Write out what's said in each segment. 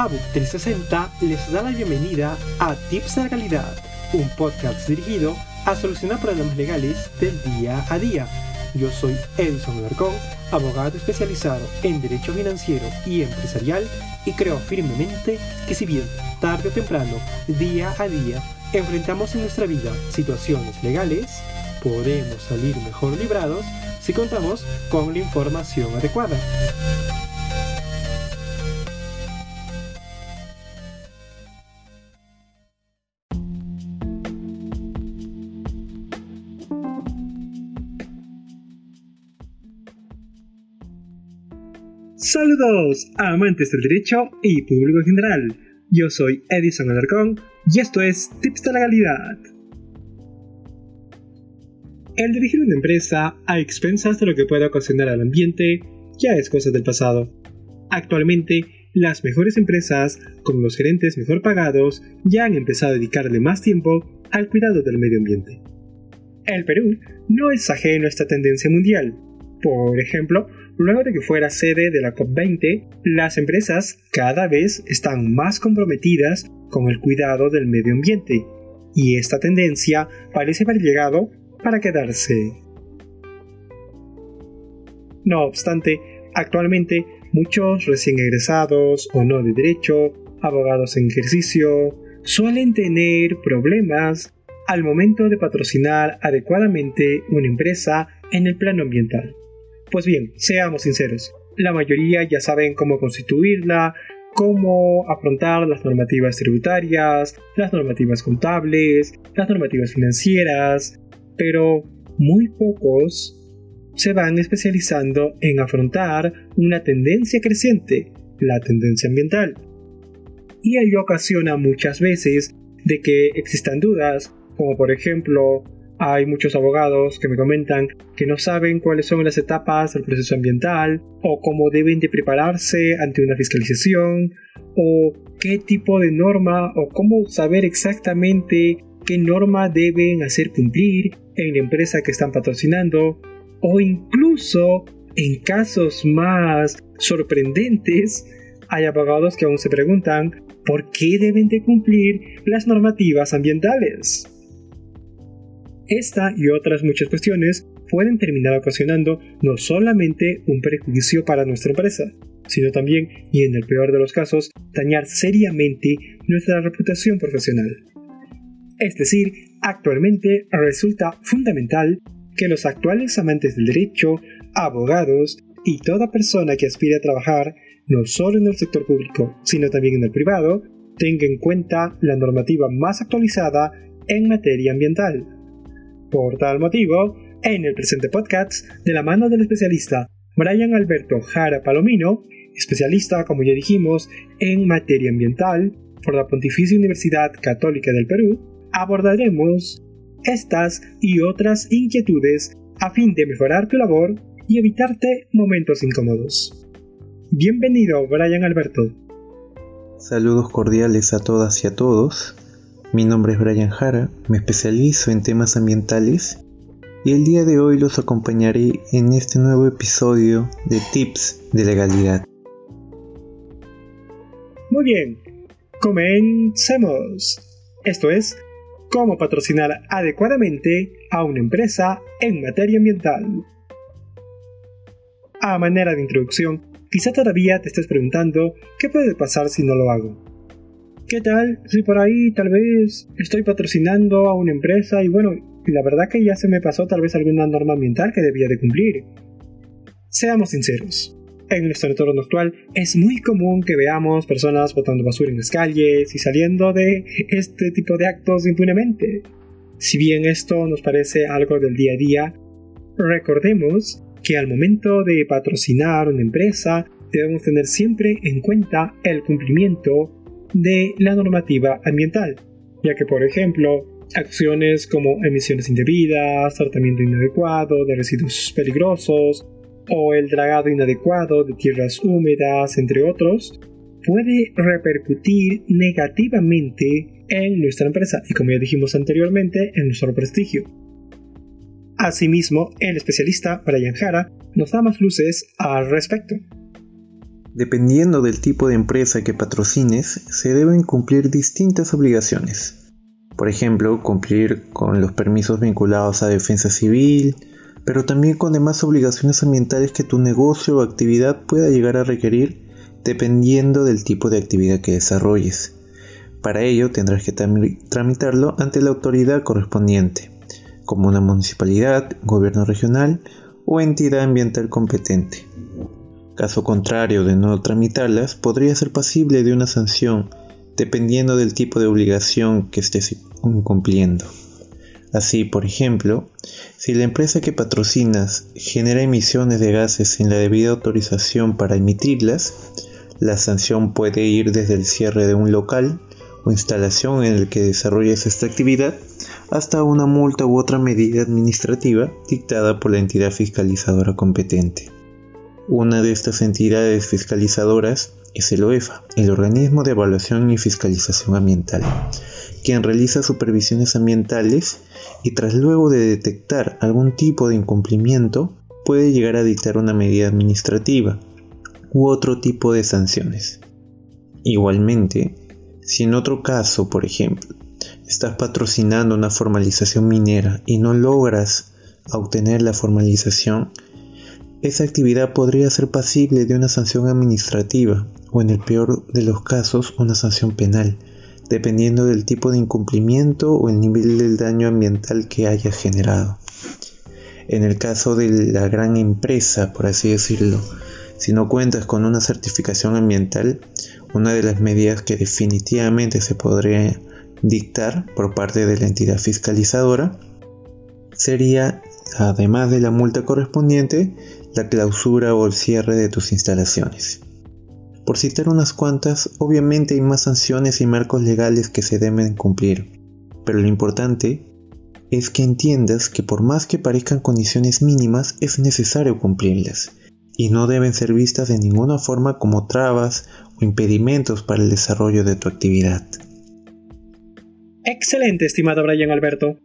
ABUC 360 les da la bienvenida a Tips de Legalidad, un podcast dirigido a solucionar problemas legales del día a día. Yo soy Edison Alarcón, abogado especializado en Derecho Financiero y Empresarial y creo firmemente que si bien tarde o temprano, día a día, enfrentamos en nuestra vida situaciones legales, podemos salir mejor librados si contamos con la información adecuada. Saludos, amantes del derecho y público en general. Yo soy Edison Alarcón y esto es Tips de Legalidad. El dirigir una empresa a expensas de lo que pueda ocasionar al ambiente ya es cosa del pasado. Actualmente, las mejores empresas, con los gerentes mejor pagados, ya han empezado a dedicarle más tiempo al cuidado del medio ambiente. El Perú no es ajeno a esta tendencia mundial. Por ejemplo, Luego de que fuera sede de la COP20, las empresas cada vez están más comprometidas con el cuidado del medio ambiente, y esta tendencia parece haber llegado para quedarse. No obstante, actualmente muchos recién egresados o no de derecho, abogados en ejercicio, suelen tener problemas al momento de patrocinar adecuadamente una empresa en el plano ambiental. Pues bien, seamos sinceros, la mayoría ya saben cómo constituirla, cómo afrontar las normativas tributarias, las normativas contables, las normativas financieras, pero muy pocos se van especializando en afrontar una tendencia creciente, la tendencia ambiental. Y ello ocasiona muchas veces de que existan dudas, como por ejemplo hay muchos abogados que me comentan que no saben cuáles son las etapas del proceso ambiental o cómo deben de prepararse ante una fiscalización o qué tipo de norma o cómo saber exactamente qué norma deben hacer cumplir en la empresa que están patrocinando o incluso en casos más sorprendentes hay abogados que aún se preguntan por qué deben de cumplir las normativas ambientales. Esta y otras muchas cuestiones pueden terminar ocasionando no solamente un perjuicio para nuestra empresa, sino también, y en el peor de los casos, dañar seriamente nuestra reputación profesional. Es decir, actualmente resulta fundamental que los actuales amantes del derecho, abogados y toda persona que aspire a trabajar no solo en el sector público, sino también en el privado, tenga en cuenta la normativa más actualizada en materia ambiental por tal motivo, en el presente podcast, de la mano del especialista Brian Alberto Jara Palomino, especialista, como ya dijimos, en materia ambiental por la Pontificia Universidad Católica del Perú, abordaremos estas y otras inquietudes a fin de mejorar tu labor y evitarte momentos incómodos. Bienvenido, Brian Alberto. Saludos cordiales a todas y a todos. Mi nombre es Brian Jara, me especializo en temas ambientales y el día de hoy los acompañaré en este nuevo episodio de Tips de Legalidad. Muy bien, comencemos. Esto es, cómo patrocinar adecuadamente a una empresa en materia ambiental. A manera de introducción, quizá todavía te estés preguntando qué puede pasar si no lo hago. ¿Qué tal? Si por ahí tal vez estoy patrocinando a una empresa y bueno, la verdad que ya se me pasó tal vez alguna norma ambiental que debía de cumplir. Seamos sinceros. En nuestro entorno actual es muy común que veamos personas botando basura en las calles y saliendo de este tipo de actos impunemente. Si bien esto nos parece algo del día a día, recordemos que al momento de patrocinar una empresa debemos tener siempre en cuenta el cumplimiento de la normativa ambiental, ya que por ejemplo acciones como emisiones indebidas, tratamiento inadecuado de residuos peligrosos o el dragado inadecuado de tierras húmedas, entre otros, puede repercutir negativamente en nuestra empresa y como ya dijimos anteriormente, en nuestro prestigio. Asimismo, el especialista Brian Jara nos da más luces al respecto. Dependiendo del tipo de empresa que patrocines, se deben cumplir distintas obligaciones. Por ejemplo, cumplir con los permisos vinculados a defensa civil, pero también con demás obligaciones ambientales que tu negocio o actividad pueda llegar a requerir dependiendo del tipo de actividad que desarrolles. Para ello tendrás que tramitarlo ante la autoridad correspondiente, como una municipalidad, gobierno regional o entidad ambiental competente. Caso contrario de no tramitarlas, podría ser pasible de una sanción dependiendo del tipo de obligación que estés incumpliendo. Así, por ejemplo, si la empresa que patrocinas genera emisiones de gases sin la debida autorización para emitirlas, la sanción puede ir desde el cierre de un local o instalación en el que desarrolles esta actividad hasta una multa u otra medida administrativa dictada por la entidad fiscalizadora competente. Una de estas entidades fiscalizadoras es el OEFA, el Organismo de Evaluación y Fiscalización Ambiental, quien realiza supervisiones ambientales y tras luego de detectar algún tipo de incumplimiento puede llegar a dictar una medida administrativa u otro tipo de sanciones. Igualmente, si en otro caso, por ejemplo, estás patrocinando una formalización minera y no logras obtener la formalización, esa actividad podría ser pasible de una sanción administrativa o en el peor de los casos una sanción penal, dependiendo del tipo de incumplimiento o el nivel del daño ambiental que haya generado. En el caso de la gran empresa, por así decirlo, si no cuentas con una certificación ambiental, una de las medidas que definitivamente se podría dictar por parte de la entidad fiscalizadora sería, además de la multa correspondiente, la clausura o el cierre de tus instalaciones. Por citar unas cuantas, obviamente hay más sanciones y marcos legales que se deben cumplir, pero lo importante es que entiendas que por más que parezcan condiciones mínimas es necesario cumplirlas, y no deben ser vistas de ninguna forma como trabas o impedimentos para el desarrollo de tu actividad. Excelente, estimado Brian Alberto.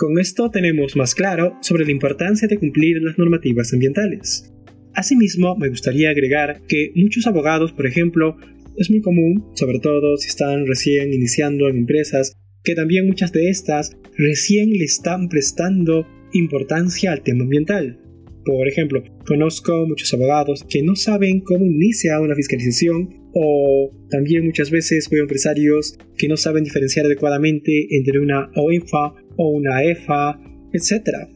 Con esto tenemos más claro sobre la importancia de cumplir las normativas ambientales. Asimismo, me gustaría agregar que muchos abogados, por ejemplo, es muy común, sobre todo si están recién iniciando en empresas, que también muchas de estas recién le están prestando importancia al tema ambiental. Por ejemplo, conozco muchos abogados que no saben cómo inicia una fiscalización o también muchas veces veo empresarios que no saben diferenciar adecuadamente entre una OEFA o una EFA, etc.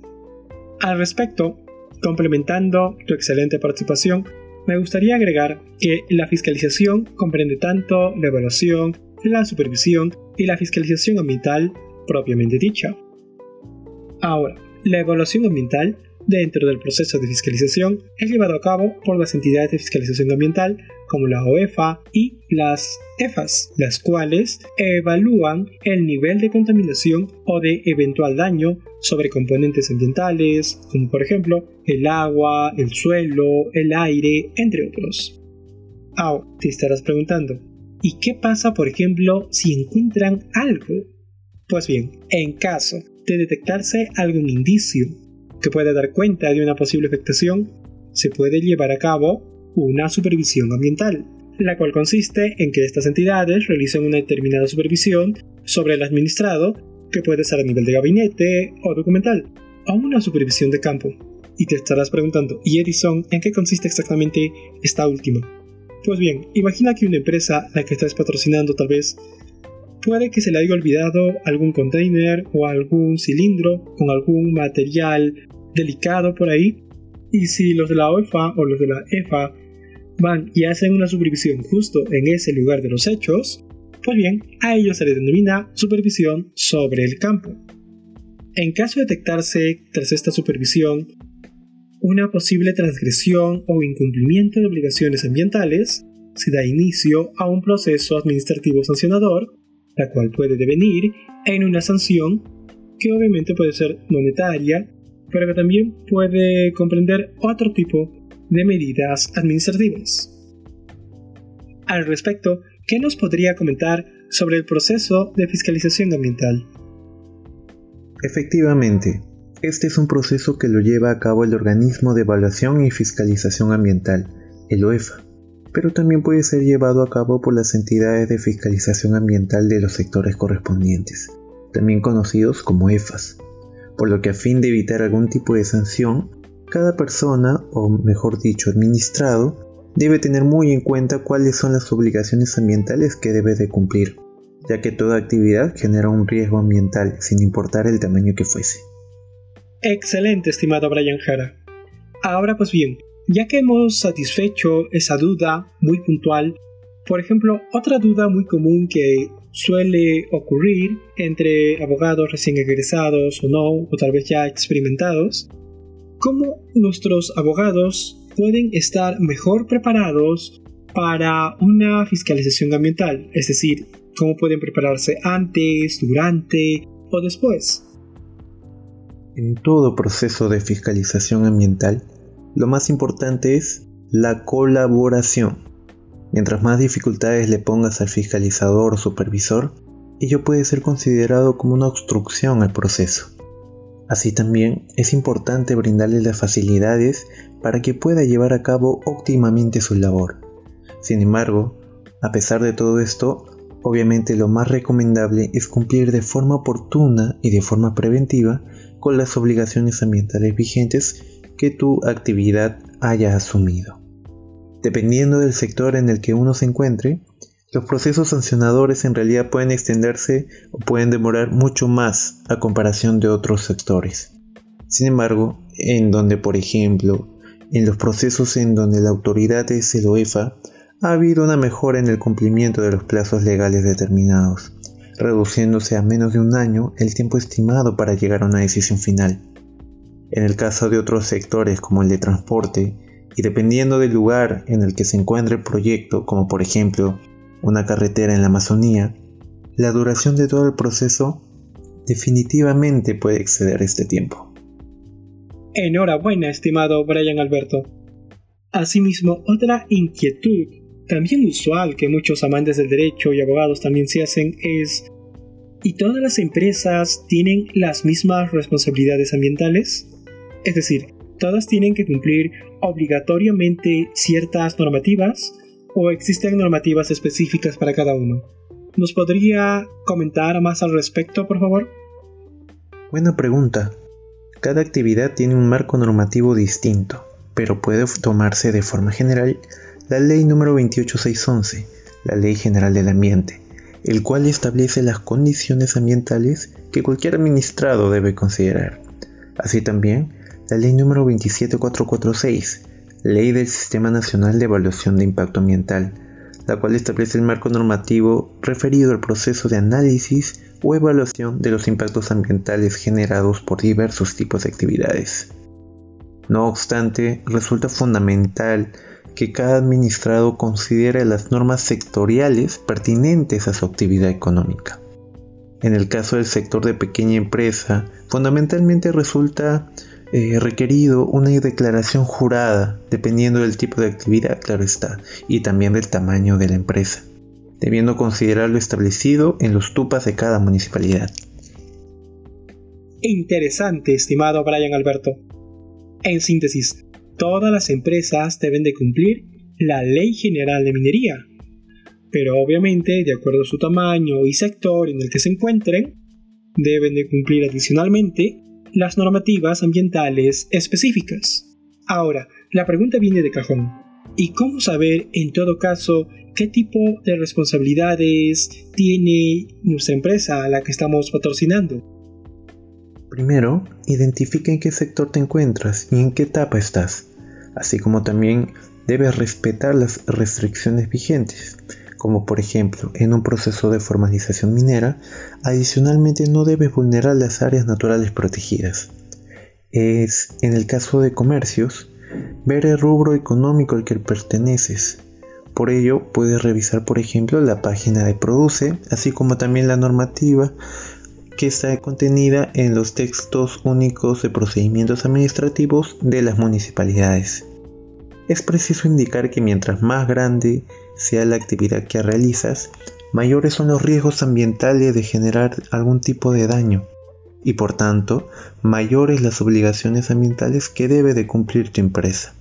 Al respecto, complementando tu excelente participación, me gustaría agregar que la fiscalización comprende tanto la evaluación, la supervisión y la fiscalización ambiental propiamente dicha. Ahora, la evaluación ambiental dentro del proceso de fiscalización es llevado a cabo por las entidades de fiscalización ambiental como la OEFA y las EFAS, las cuales evalúan el nivel de contaminación o de eventual daño sobre componentes ambientales, como por ejemplo el agua, el suelo, el aire, entre otros. Ahora, te estarás preguntando, ¿y qué pasa por ejemplo si encuentran algo? Pues bien, en caso de detectarse algún indicio que puede dar cuenta de una posible afectación, se puede llevar a cabo una supervisión ambiental, la cual consiste en que estas entidades realicen una determinada supervisión sobre el administrado, que puede ser a nivel de gabinete o documental, o una supervisión de campo. Y te estarás preguntando, ¿y Edison en qué consiste exactamente esta última? Pues bien, imagina que una empresa, la que estás patrocinando tal vez, puede que se le haya olvidado algún container o algún cilindro con algún material delicado por ahí. Y si los de la OEFA o los de la EFA van y hacen una supervisión justo en ese lugar de los hechos, pues bien, a ellos se les denomina supervisión sobre el campo. En caso de detectarse tras esta supervisión una posible transgresión o incumplimiento de obligaciones ambientales, se da inicio a un proceso administrativo sancionador, la cual puede devenir en una sanción que obviamente puede ser monetaria pero que también puede comprender otro tipo de medidas administrativas. Al respecto, ¿qué nos podría comentar sobre el proceso de fiscalización ambiental? Efectivamente, este es un proceso que lo lleva a cabo el Organismo de Evaluación y Fiscalización Ambiental, el OEFA, pero también puede ser llevado a cabo por las entidades de fiscalización ambiental de los sectores correspondientes, también conocidos como EFAS, por lo que a fin de evitar algún tipo de sanción, cada persona, o mejor dicho, administrado, debe tener muy en cuenta cuáles son las obligaciones ambientales que debe de cumplir, ya que toda actividad genera un riesgo ambiental sin importar el tamaño que fuese. Excelente, estimado Brian Jara. Ahora pues bien, ya que hemos satisfecho esa duda muy puntual, por ejemplo, otra duda muy común que suele ocurrir entre abogados recién egresados o no, o tal vez ya experimentados, cómo nuestros abogados pueden estar mejor preparados para una fiscalización ambiental, es decir, cómo pueden prepararse antes, durante o después. En todo proceso de fiscalización ambiental, lo más importante es la colaboración. Mientras más dificultades le pongas al fiscalizador o supervisor, ello puede ser considerado como una obstrucción al proceso. Así también es importante brindarle las facilidades para que pueda llevar a cabo óptimamente su labor. Sin embargo, a pesar de todo esto, obviamente lo más recomendable es cumplir de forma oportuna y de forma preventiva con las obligaciones ambientales vigentes que tu actividad haya asumido. Dependiendo del sector en el que uno se encuentre, los procesos sancionadores en realidad pueden extenderse o pueden demorar mucho más a comparación de otros sectores. Sin embargo, en donde por ejemplo, en los procesos en donde la autoridad es el OEFA, ha habido una mejora en el cumplimiento de los plazos legales determinados, reduciéndose a menos de un año el tiempo estimado para llegar a una decisión final. En el caso de otros sectores como el de transporte, y dependiendo del lugar en el que se encuentre el proyecto, como por ejemplo una carretera en la Amazonía, la duración de todo el proceso definitivamente puede exceder este tiempo. Enhorabuena, estimado Brian Alberto. Asimismo, otra inquietud también usual que muchos amantes del derecho y abogados también se hacen es ¿y todas las empresas tienen las mismas responsabilidades ambientales? Es decir, ¿todas tienen que cumplir obligatoriamente ciertas normativas o existen normativas específicas para cada uno? ¿Nos podría comentar más al respecto, por favor? Buena pregunta. Cada actividad tiene un marco normativo distinto, pero puede tomarse de forma general la Ley número 28611, la Ley General del Ambiente, el cual establece las condiciones ambientales que cualquier administrado debe considerar. Así también, la ley número 27446, Ley del Sistema Nacional de Evaluación de Impacto Ambiental, la cual establece el marco normativo referido al proceso de análisis o evaluación de los impactos ambientales generados por diversos tipos de actividades. No obstante, resulta fundamental que cada administrado considere las normas sectoriales pertinentes a su actividad económica. En el caso del sector de pequeña empresa, fundamentalmente resulta eh, requerido una declaración jurada, dependiendo del tipo de actividad, claro está, y también del tamaño de la empresa, debiendo considerar lo establecido en los tupas de cada municipalidad. Interesante, estimado Brian Alberto. En síntesis, todas las empresas deben de cumplir la Ley General de Minería, pero obviamente, de acuerdo a su tamaño y sector en el que se encuentren, deben de cumplir adicionalmente las normativas ambientales específicas. Ahora, la pregunta viene de cajón. ¿Y cómo saber, en todo caso, qué tipo de responsabilidades tiene nuestra empresa a la que estamos patrocinando? Primero, identifica en qué sector te encuentras y en qué etapa estás, así como también debes respetar las restricciones vigentes como por ejemplo en un proceso de formalización minera, adicionalmente no debes vulnerar las áreas naturales protegidas. Es, en el caso de comercios, ver el rubro económico al que perteneces. Por ello, puedes revisar, por ejemplo, la página de Produce, así como también la normativa que está contenida en los textos únicos de procedimientos administrativos de las municipalidades. Es preciso indicar que mientras más grande sea la actividad que realizas, mayores son los riesgos ambientales de generar algún tipo de daño y por tanto mayores las obligaciones ambientales que debe de cumplir tu empresa.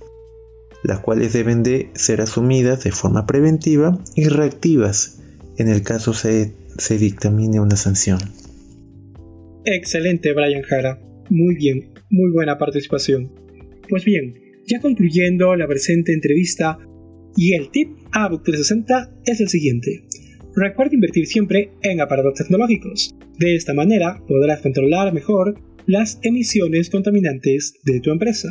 las cuales deben de ser asumidas de forma preventiva y reactivas en el caso se, se dictamine una sanción. Excelente, Brian Jara. Muy bien, muy buena participación. Pues bien, ya concluyendo la presente entrevista, y el tip ABUC 360 es el siguiente. Recuerda invertir siempre en aparatos tecnológicos. De esta manera podrás controlar mejor las emisiones contaminantes de tu empresa.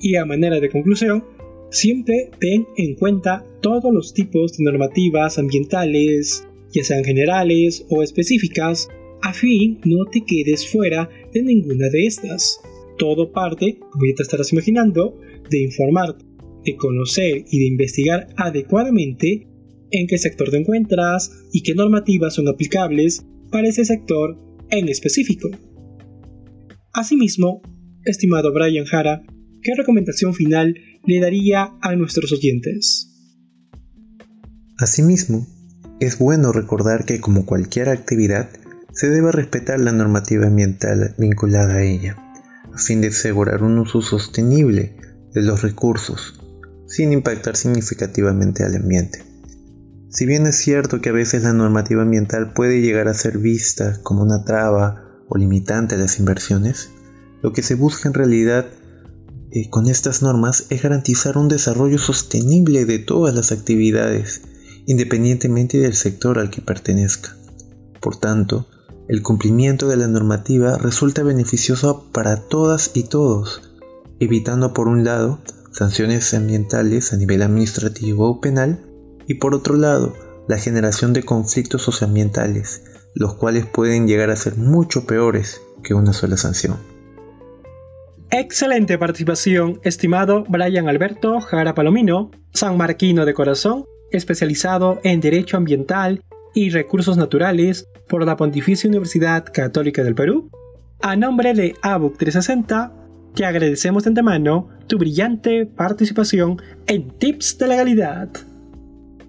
Y a manera de conclusión, siempre ten en cuenta todos los tipos de normativas ambientales, ya sean generales o específicas, a fin no te quedes fuera de ninguna de estas. Todo parte, como ya te estarás imaginando, de informar, de conocer y de investigar adecuadamente en qué sector te encuentras y qué normativas son aplicables para ese sector en específico. Asimismo, estimado Brian Jara, ¿qué recomendación final le daría a nuestros oyentes? Asimismo, es bueno recordar que como cualquier actividad, se debe respetar la normativa ambiental vinculada a ella, a fin de asegurar un uso sostenible de los recursos, sin impactar significativamente al ambiente. Si bien es cierto que a veces la normativa ambiental puede llegar a ser vista como una traba o limitante a las inversiones, lo que se busca en realidad eh, con estas normas es garantizar un desarrollo sostenible de todas las actividades, independientemente del sector al que pertenezca. Por tanto, el cumplimiento de la normativa resulta beneficioso para todas y todos, evitando por un lado sanciones ambientales a nivel administrativo o penal y por otro lado, la generación de conflictos socioambientales, los cuales pueden llegar a ser mucho peores que una sola sanción. Excelente participación, estimado Brian Alberto Jara Palomino, sanmarquino de corazón, especializado en Derecho Ambiental y Recursos Naturales por la Pontificia Universidad Católica del Perú. A nombre de ABUC 360, te agradecemos de antemano tu brillante participación en Tips de Legalidad.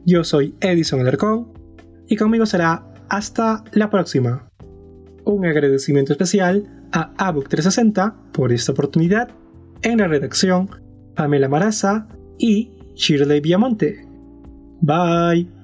Yo soy Edison Alarcón y conmigo será hasta la próxima. Un agradecimiento especial a ABUC 360 por esta oportunidad. En la redacción, Pamela Maraza y Shirley Viamonte. Bye.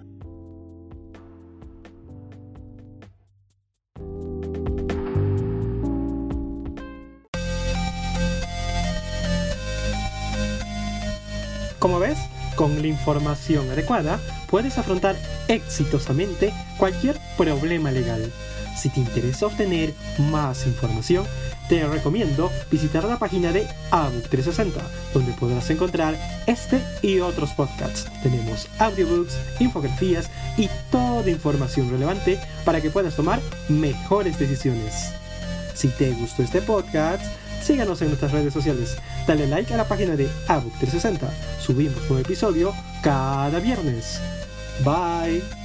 Con la información adecuada puedes afrontar exitosamente cualquier problema legal. Si te interesa obtener más información, te recomiendo visitar la página de ABUC 360, donde podrás encontrar este y otros podcasts. Tenemos audiobooks, infografías y toda información relevante para que puedas tomar mejores decisiones. Si te gustó este podcast, síganos en nuestras redes sociales. Dale like a la página de ABUC 360. Subimos un episodio cada viernes. Bye.